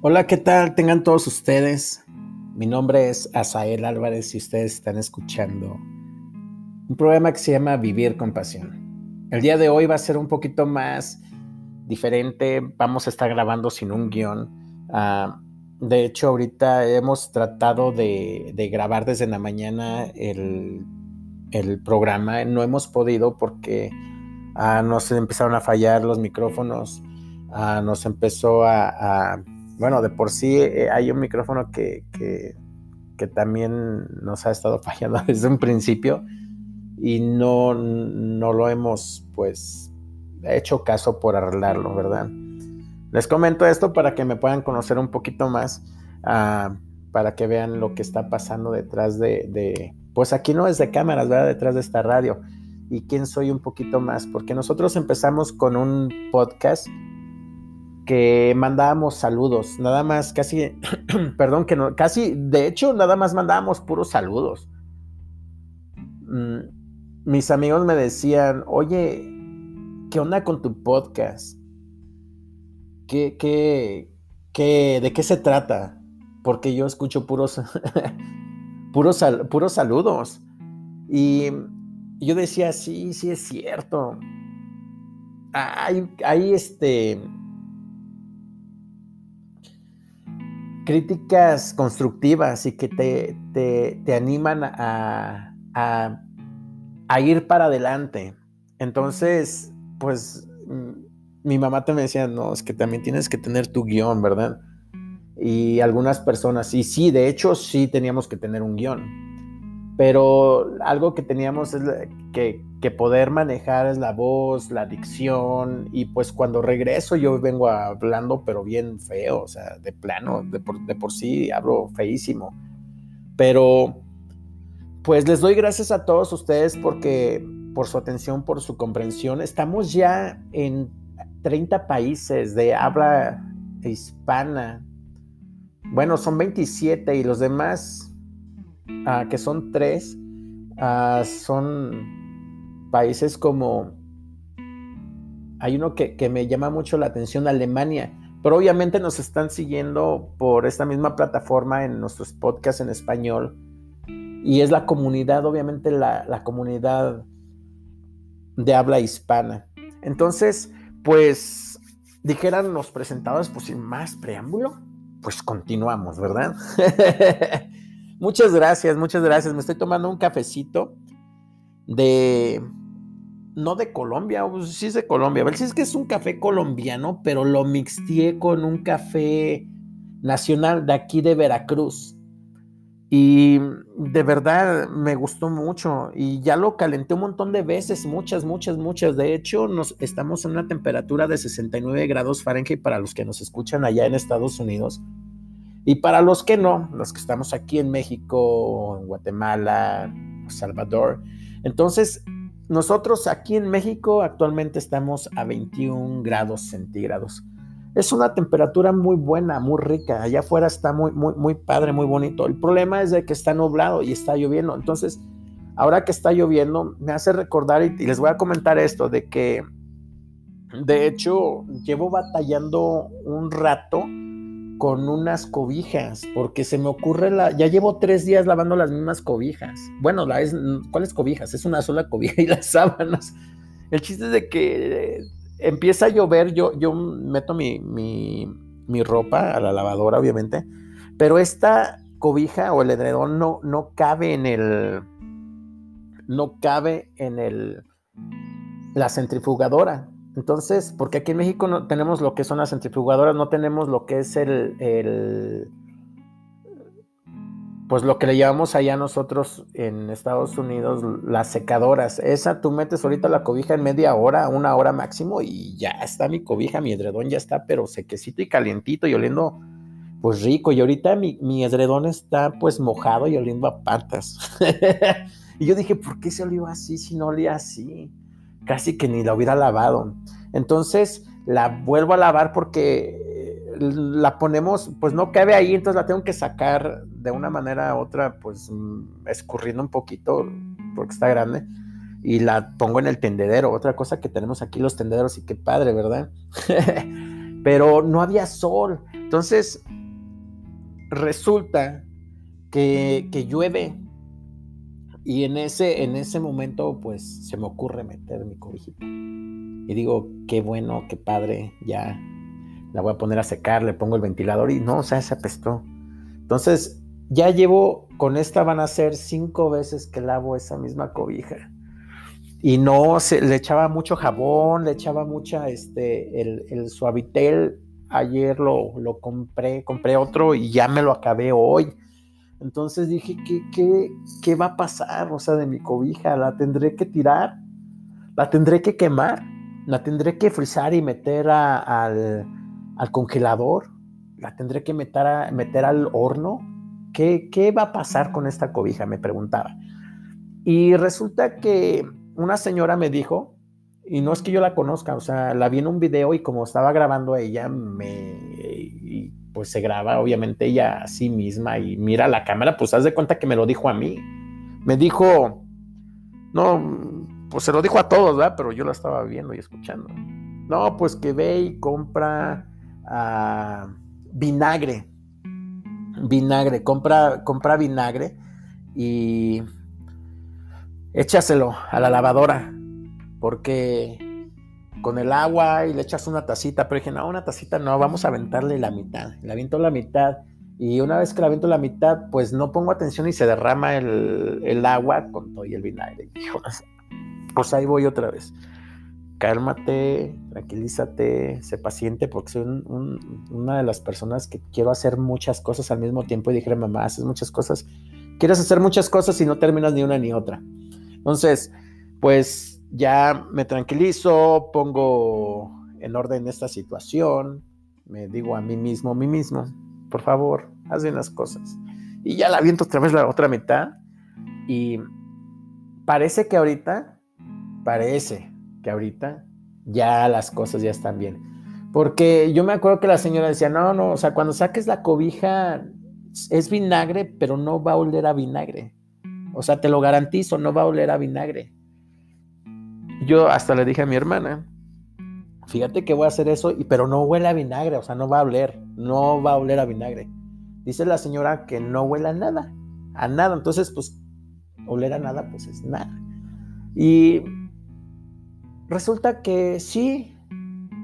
Hola, ¿qué tal? Tengan todos ustedes. Mi nombre es Asael Álvarez y ustedes están escuchando un programa que se llama Vivir con Pasión. El día de hoy va a ser un poquito más diferente. Vamos a estar grabando sin un guion. Ah, de hecho, ahorita hemos tratado de, grabar desde la mañana el, programa. No hemos podido porque ah, nos empezaron a fallar los micrófonos. Ah, nos empezó a bueno, de por sí eh, hay un micrófono que, que, también nos ha estado fallando desde un principio y no, no lo hemos pues hecho caso por arreglarlo, ¿verdad? Les comento esto para que me puedan conocer un poquito más, ah, para que vean lo que está pasando detrás de, de, pues aquí no es de cámaras, ¿verdad? Detrás de esta radio. Y quién soy un poquito más, porque nosotros empezamos con un podcast que mandábamos saludos, nada más, casi, perdón, que no, casi, de hecho, nada más mandábamos puros saludos. Mm, mis amigos me decían, oye, ¿qué onda con tu podcast? ¿Qué, qué, qué, de qué se trata? Porque yo escucho puros, puros, puros saludos. Y yo decía, sí, sí es cierto. Hay, hay este, críticas constructivas y que te, te, animan a, a, ir para adelante. Entonces, pues mm, mi mamá te me decía, no, es que también tienes que tener tu guion, ¿verdad? Y algunas personas, y sí, de hecho sí teníamos que tener un guion pero algo que teníamos es que, poder manejar es la voz, la dicción, y pues cuando regreso yo vengo hablando, pero bien feo, o sea, de plano, de por, sí hablo feísimo. Pero pues les doy gracias a todos ustedes porque por su atención, por su comprensión. Estamos ya en 30 países de habla hispana. Bueno, son 27 y los demás Ah, que son tres, ah, son países como, hay uno que, me llama mucho la atención, Alemania, pero obviamente nos están siguiendo por esta misma plataforma en nuestros podcasts en español. Y es la comunidad, obviamente la, la comunidad de habla hispana. Entonces, pues dijeran los presentadores, pues sin más preámbulo, pues continuamos, ¿verdad? Muchas gracias, muchas gracias. Me estoy tomando un cafecito de... No de Colombia, sí es de Colombia. A ver si es que es un café colombiano, pero lo mixteé con un café nacional de aquí de Veracruz. Y de verdad me gustó mucho y ya lo calenté un montón de veces, muchas, muchas, muchas. De hecho, nos, estamos en una temperatura de 69 grados Fahrenheit para los que nos escuchan allá en Estados Unidos. Y para los que no, los que estamos aquí en México, en Guatemala, Salvador, entonces nosotros aquí en México actualmente estamos a 21 grados centígrados. Es una temperatura muy buena, muy rica. Allá afuera está muy, muy, muy padre, muy bonito. El problema es de que está nublado y está lloviendo. Entonces, ahora que está lloviendo, me hace recordar y, les voy a comentar esto de que, de hecho, llevo batallando un rato con unas cobijas, porque se me ocurre la, ya llevo tres días lavando las mismas cobijas. Bueno, la es, ¿cuáles cobijas? Es una sola cobija y las sábanas. El chiste es de que eh, empieza a llover, yo, yo meto mi, mi, ropa a la lavadora, obviamente, pero esta cobija o el edredón no, no cabe en el, no cabe en el, la centrifugadora. Entonces, porque aquí en México no tenemos lo que son las centrifugadoras, no tenemos lo que es el, pues lo que le llamamos allá nosotros en Estados Unidos las secadoras. Esa tú metes ahorita la cobija en media hora, una hora máximo y ya está mi cobija, mi edredón ya está, pero sequecito y calientito y oliendo pues rico. Y ahorita mi, mi edredón está pues mojado y oliendo a patas. y yo dije, ¿por qué se olió así si no olía así? Casi que ni la hubiera lavado. Entonces la vuelvo a lavar porque eh, la ponemos, pues no cabe ahí, entonces la tengo que sacar de una manera u otra, pues mm, escurriendo un poquito porque está grande y la pongo en el tendedero. Otra cosa que tenemos aquí los tendederos y qué padre, ¿verdad? pero no había sol. Entonces, resulta que, que llueve y en ese, en ese momento, pues se me ocurre meter mi cobijita. Y digo, qué bueno, qué padre, ya la voy a poner a secar, le pongo el ventilador y no, o sea, se apestó. Entonces, ya llevo, con esta van a ser cinco veces que lavo esa misma cobija. Y no, se, le echaba mucho jabón, le echaba mucha, este, el, el suavitel. Ayer lo, lo compré, compré otro y ya me lo acabé hoy entonces dije, ¿qué, qué, qué va a pasar? O sea, de mi cobija, ¿la tendré que tirar? ¿La tendré que quemar? ¿La tendré que frizar y meter al, congelador? ¿La tendré que meter, meter al horno? ¿Qué, ¿Qué va a pasar con esta cobija? Me preguntaba. Y resulta que una señora me dijo, y no es que yo la conozca, o sea, la vi en un video y como estaba grabando a ella, me, pues se graba obviamente ella a sí misma y mira la cámara, pues haz de cuenta que me lo dijo a mí. Me dijo, no, pues se lo dijo a todos, ¿verdad? Pero yo la estaba viendo y escuchando. No, pues que ve y compra ah, vinagre. Vinagre, compra, compra vinagre y échaselo a la lavadora. Porque con el agua y le echas una tacita, pero dije, no, una tacita no, vamos a aventarle la mitad. Le aviento la mitad y una vez que la aviento la mitad, pues no pongo atención y se derrama el, agua con todo y el vinagre. pues ahí voy otra vez. Cálmate, tranquilízate, sé paciente, porque soy una de las personas que quiero hacer muchas cosas al mismo tiempo. Y dije, mamá, haces muchas cosas. Quieres hacer muchas cosas y no terminas ni una ni otra. Entonces, pues ya me tranquilizo, pongo en orden esta situación, me digo a mí mismo, mí mismo, por favor, haz bien las cosas. Y ya la viento otra vez la otra mitad y parece que ahorita, parece que ahorita ya las cosas ya están bien. Porque yo me acuerdo que la señora decía, no, no, o sea, cuando saques la cobija es vinagre, pero no va a oler a vinagre. O sea, te lo garantizo, no va a oler a vinagre yo hasta le dije a mi hermana, fíjate que voy a hacer eso, pero no huele a vinagre, o sea, no va a oler, no va a oler a vinagre. Dice la señora que no huele a nada, a nada. Entonces, pues, oler a nada, pues es nada. Y resulta que sí,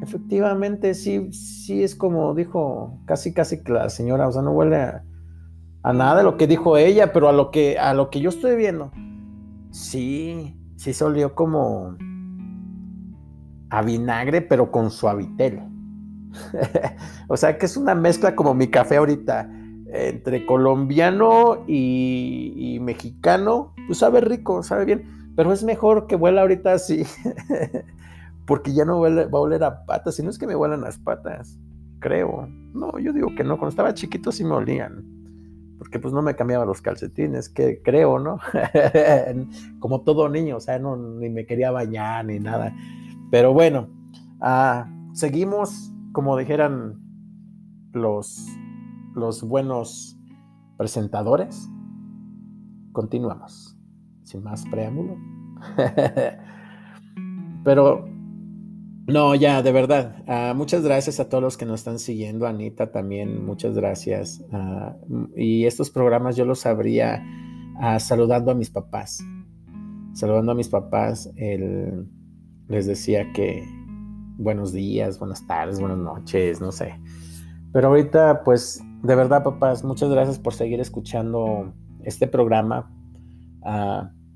efectivamente, sí, sí es como dijo casi, casi que la señora, o sea, no huele a, nada lo que dijo ella, pero a lo que, a lo que yo estoy viendo, sí, sí se olió como a vinagre, pero con suavitel. o sea que es una mezcla como mi café ahorita, entre colombiano y, mexicano. Pues sabe rico, sabe bien, pero es mejor que huela ahorita así, porque ya no va a oler a patas, si no es que me huelan las patas, creo. No, yo digo que no, cuando estaba chiquito sí me olían porque pues no me cambiaba los calcetines, que creo, ¿no? Como todo niño, o sea, no, ni me quería bañar ni nada. Pero bueno, ah, seguimos, como dijeran los, los buenos presentadores. Continuamos, sin más preámbulo. Pero no, ya, de verdad. Ah, muchas gracias a todos los que nos están siguiendo. Anita también, muchas gracias. Ah, y estos programas yo los abría ah, saludando a mis papás. Saludando a mis papás, les decía que buenos días, buenas tardes, buenas noches, no sé. Pero ahorita, pues, de verdad, papás, muchas gracias por seguir escuchando este programa.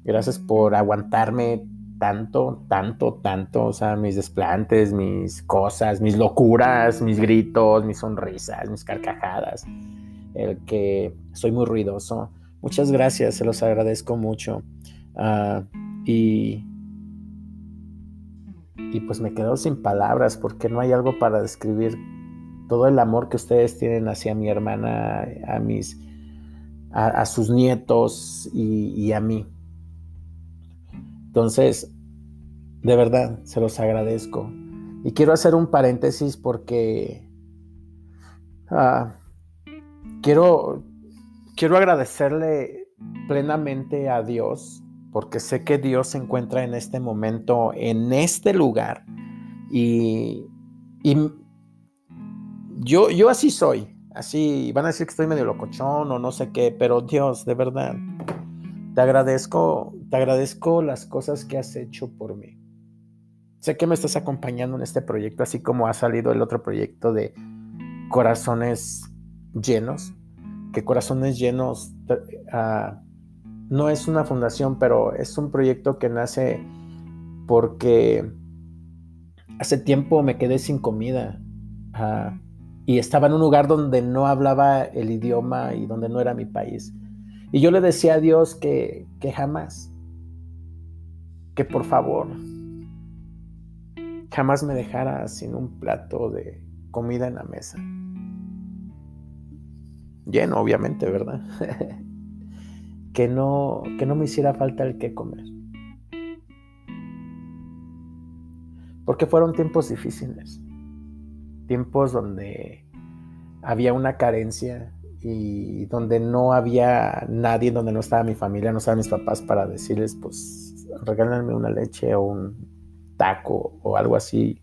gracias por aguantarme tanto, tanto, tanto, o sea, mis desplantes, mis cosas, mis locuras, mis gritos, mis sonrisas, mis carcajadas, el que soy muy ruidoso. Muchas gracias, se los agradezco mucho. Ah, y, y pues me quedo sin palabras porque no hay algo para describir todo el amor que ustedes tienen hacia mi hermana, a mis, a, sus nietos y, a mí. Entonces, de verdad, se los agradezco. Y quiero hacer un paréntesis porque ah, quiero, quiero agradecerle plenamente a Dios porque sé que Dios se encuentra en este momento, en este lugar. Y, y, yo, yo así soy. Así van a decir que estoy medio locochón o no sé qué, pero Dios, de verdad, te agradezco, te agradezco las cosas que has hecho por mí. Sé que me estás acompañando en este proyecto, así como ha salido el otro proyecto de Corazones Llenos, que Corazones Llenos uh, no es una fundación, pero es un proyecto que nace porque hace tiempo me quedé sin comida y estaba en un lugar donde no hablaba el idioma y donde no era mi país. Y yo le decía a Dios que, que jamás, que por favor, jamás me dejara sin un plato de comida en la mesa. Lleno, obviamente, ¿verdad? que, no, que no me hiciera falta el que comer. Porque fueron tiempos difíciles, tiempos donde había una carencia y donde no había nadie, donde no estaba mi familia, no estaban mis papás para decirles, pues, regálenme una leche o un taco o algo así.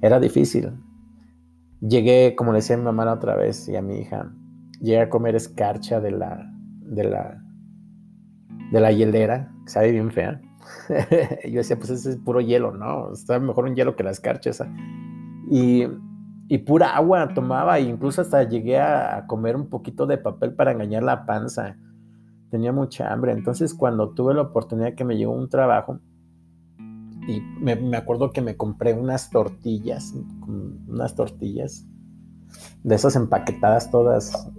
Era difícil. Llegué, como le decía a mi mamá otra vez y a mi hija, llegué a comer escarcha de la, de la, de la hielera, que sabe bien fea. yo decía, pues ese es puro hielo, ¿no? Está mejor un hielo que la escarcha esa. Y, y pura agua tomaba, e incluso hasta llegué a comer un poquito de papel para engañar la panza. Tenía mucha hambre. Entonces, cuando tuve la oportunidad que me llegó un trabajo, y me, me acuerdo que me compré unas tortillas, unas tortillas de esas empaquetadas todas,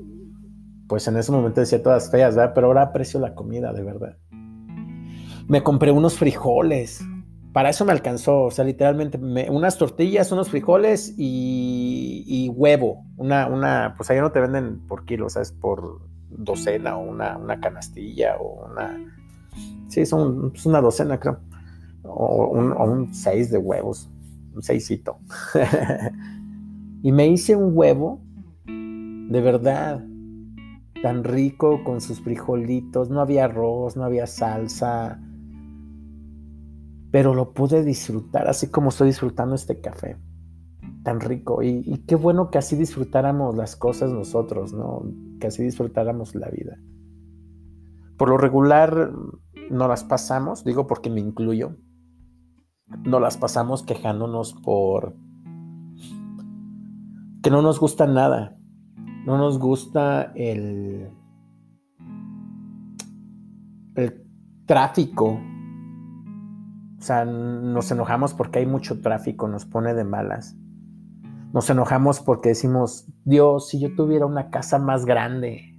pues en ese momento decía todas feas, ¿verdad? Pero ahora aprecio la comida, de verdad. Me compré unos frijoles, para eso me alcanzó, o sea, literalmente unas tortillas, unos frijoles y, huevo, una, una, pues ahí no te venden por kilo, ¿sabes? Por docena o una, una canastilla o una, sí, son es una docena creo o un, seis de huevos, un seisito. y me hice un huevo, de verdad, tan rico con sus frijolitos, no había arroz, no había salsa, pero lo pude disfrutar así como estoy disfrutando este café, tan rico. Y, y qué bueno que así disfrutáramos las cosas nosotros, ¿no? Que así disfrutáramos la vida. Por lo regular no las pasamos, digo porque me incluyo, no las pasamos quejándonos por que no nos gusta nada. No nos gusta el, el tráfico. O sea, nos enojamos porque hay mucho tráfico, nos pone de malas. Nos enojamos porque decimos, Dios, si yo tuviera una casa más grande,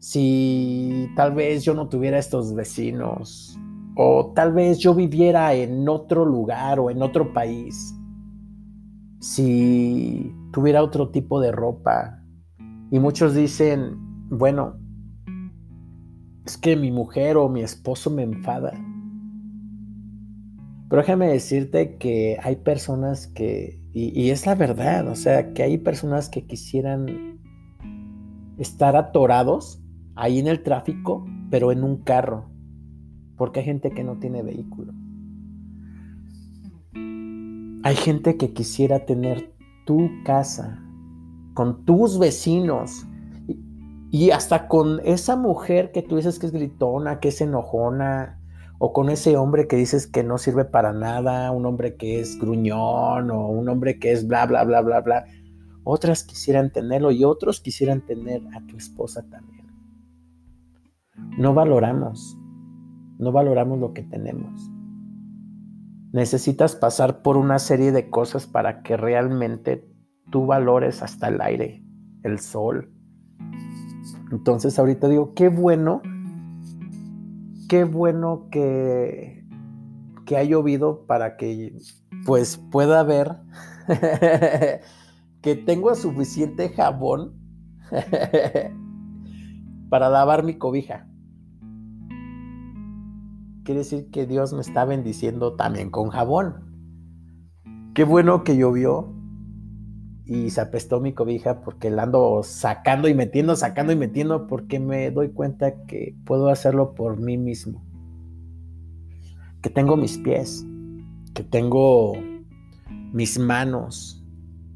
si tal vez yo no tuviera estos vecinos, o tal vez yo viviera en otro lugar o en otro país, si tuviera otro tipo de ropa. Y muchos dicen, bueno, es que mi mujer o mi esposo me enfada. Pero déjame decirte que hay personas que, y, y, es la verdad, o sea, que hay personas que quisieran estar atorados ahí en el tráfico, pero en un carro porque hay gente que no tiene vehículo. Hay gente que quisiera tener tu casa con tus vecinos y, hasta con esa mujer que tú dices que es gritona, que es enojona, o con ese hombre que dices que no sirve para nada, un hombre que es gruñón o un hombre que es bla, bla, bla, bla, bla. Otras quisieran tenerlo y otros quisieran tener a tu esposa también. No valoramos no valoramos lo que tenemos. Necesitas pasar por una serie de cosas para que realmente tú valores hasta el aire, el sol. Entonces ahorita digo, qué bueno, qué bueno que, que ha llovido para que pues pueda ver que tengo suficiente jabón para lavar mi cobija quiere decir que Dios me está bendiciendo también con jabón. Qué bueno que llovió y se apestó mi cobija porque la ando sacando y metiendo, sacando y metiendo porque me doy cuenta que puedo hacerlo por mí mismo. Que tengo mis pies, que tengo mis manos,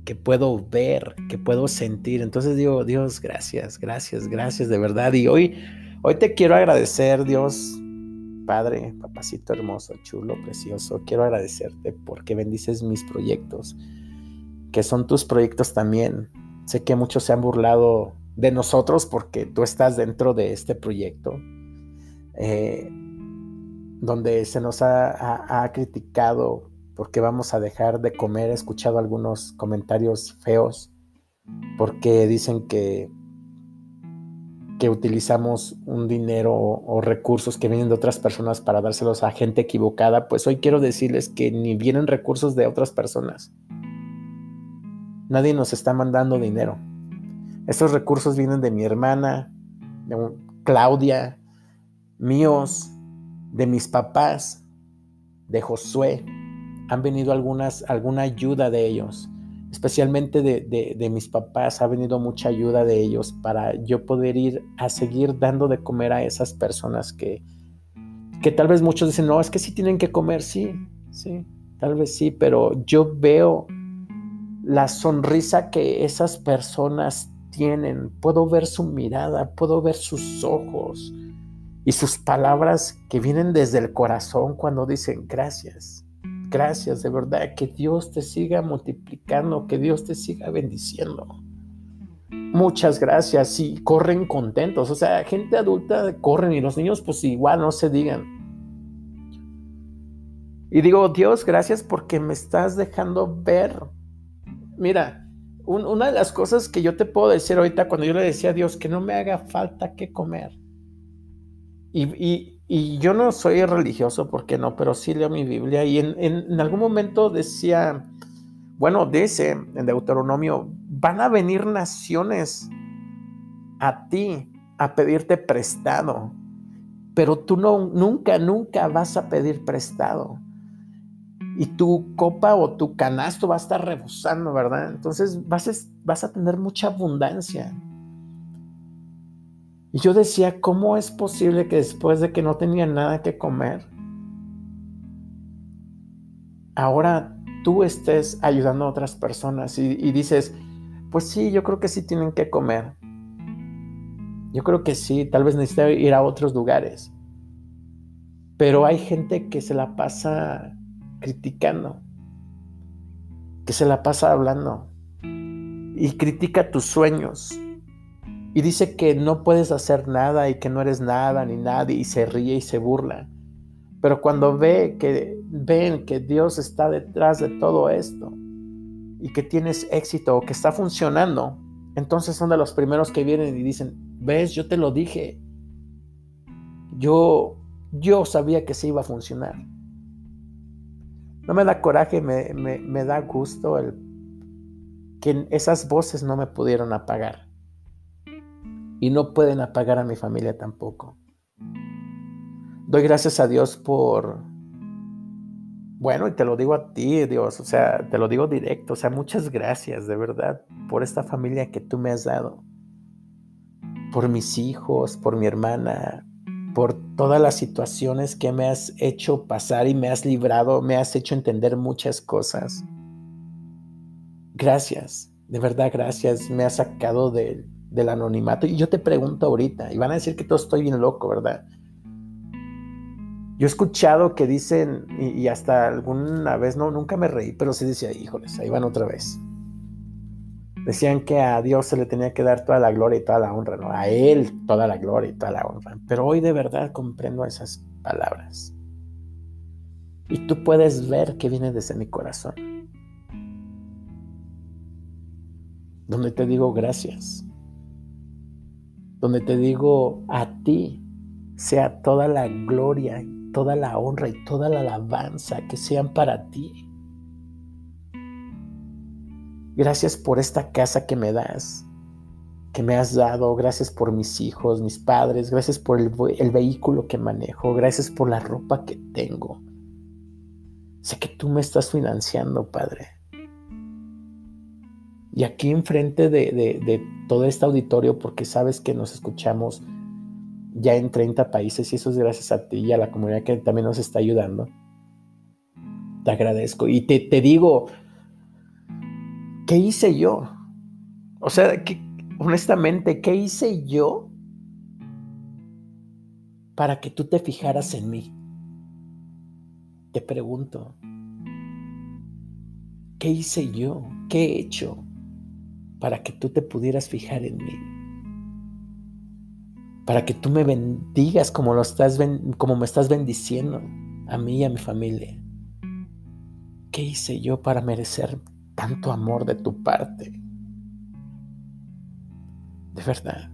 que puedo ver, que puedo sentir. Entonces digo, Dios, gracias, gracias, gracias de verdad. Y hoy, hoy te quiero agradecer, Dios, Padre, papacito hermoso, chulo, precioso. Quiero agradecerte porque bendices mis proyectos, que son tus proyectos también. Sé que muchos se han burlado de nosotros porque tú estás dentro de este proyecto. Eh, donde se nos ha, criticado porque vamos a dejar de comer. He escuchado algunos comentarios feos porque dicen que, que utilizamos un dinero o, recursos que vienen de otras personas para dárselos a gente equivocada. Pues hoy quiero decirles que ni vienen recursos de otras personas. Nadie nos está mandando dinero. Estos recursos vienen de mi hermana, de Claudia, míos, de mis papás, de Josué, han venido algunas, alguna ayuda de ellos, especialmente de, mis papás, ha venido mucha ayuda de ellos para yo poder ir a seguir dando de comer a esas personas que, que tal vez muchos dicen, no, es que sí tienen que comer, sí, sí, tal vez sí, pero yo veo la sonrisa que esas personas tienen, puedo ver su mirada, puedo ver sus ojos, y sus palabras que vienen desde el corazón cuando dicen gracias, gracias de verdad, que Dios te siga multiplicando, que Dios te siga bendiciendo. Muchas gracias y corren contentos, o sea, gente adulta corren y los niños pues igual no se digan. Y digo, Dios, gracias porque me estás dejando ver. Mira, una de las cosas que yo te puedo decir ahorita cuando yo le decía a Dios que no me haga falta que comer y, yo no soy religioso, porque no, pero sí leo mi Biblia y en, algún momento decía, bueno, dice en Deuteronomio, van a venir naciones a ti a pedirte prestado, pero tú no, nunca, nunca vas a pedir prestado. Y tu copa o tu canasto va a estar rebosando, ¿verdad? Entonces vas a tener mucha abundancia. Y yo decía, ¿cómo es posible que después de que no tenía nada que comer, ahora tú estés ayudando a otras personas y, dices, pues sí, yo creo que sí tienen que comer. Yo creo que sí, tal vez necesito ir a otros lugares. Pero hay gente que se la pasa criticando, que se la pasa hablando y critica tus sueños, y dice que no puedes hacer nada y que no eres nada ni nadie y se ríe y se burla. Pero cuando ve que ven que Dios está detrás de todo esto y que tienes éxito o que está funcionando, entonces son de los primeros que vienen y dicen, "Ves, yo te lo dije. Yo yo sabía que se iba a funcionar." No me da coraje, me, me da gusto el que esas voces no me pudieron apagar y no pueden apagar a mi familia tampoco. Doy gracias a Dios por, bueno, y te lo digo a ti, Dios, o sea, te lo digo directo, o sea, muchas gracias de verdad por esta familia que tú me has dado, por mis hijos, por mi hermana, por todas las situaciones que me has hecho pasar y me has librado, me has hecho entender muchas cosas. Gracias, de verdad gracias, me has sacado de, del anonimato. Y yo te pregunto ahorita, y van a decir que todo estoy bien loco, ¿verdad? Yo he escuchado que dicen, y, hasta alguna vez, no, nunca me reí, pero sí decía, híjoles, ahí van otra vez. Decían que a Dios se le tenía que dar toda la gloria y toda la honra, ¿no? A Él toda la gloria y toda la honra. Pero hoy de verdad comprendo esas palabras. Y tú puedes ver que viene desde mi corazón. Donde te digo gracias donde te digo a ti sea toda la gloria, toda la honra y toda la alabanza que sean para ti. Gracias por esta casa que me das, que me has dado. Gracias por mis hijos, mis padres. Gracias por el, vehículo que manejo. Gracias por la ropa que tengo. Sé que tú me estás financiando, Padre. Y aquí enfrente de, todo este auditorio, porque sabes que nos escuchamos ya en 30 países y eso es gracias a ti y a la comunidad que también nos está ayudando. Te agradezco y te digo, ¿qué hice yo? O sea, honestamente, ¿qué hice yo para que tú te fijaras en mí? Te pregunto, ¿qué hice yo? ¿Qué he hecho para que tú te pudieras fijar en mí? Para que tú me bendigas como, lo estás, como me estás bendiciendo a mí y a mi familia. ¿Qué hice yo para merecer tanto amor de tu parte? De verdad.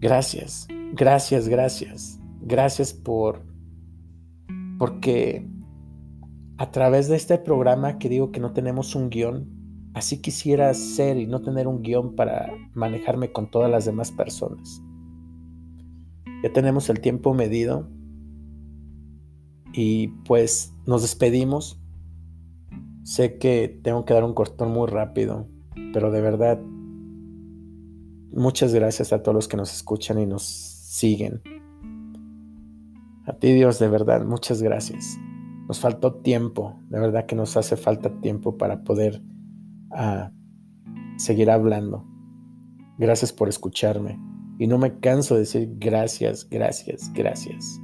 Gracias, gracias, gracias. Gracias por porque a través de este programa que digo que no tenemos un guion, así quisiera ser y no tener un guion para manejarme con todas las demás personas. Ya tenemos el tiempo medido y pues nos despedimos. Sé que tengo que dar un cortón muy rápido, pero de verdad, muchas gracias a todos los que nos escuchan y nos siguen. A ti Dios, de verdad, muchas gracias. Nos faltó tiempo, de verdad que nos hace falta tiempo para poder ah, seguir hablando. Gracias por escucharme. Y no me canso de decir gracias, gracias, gracias.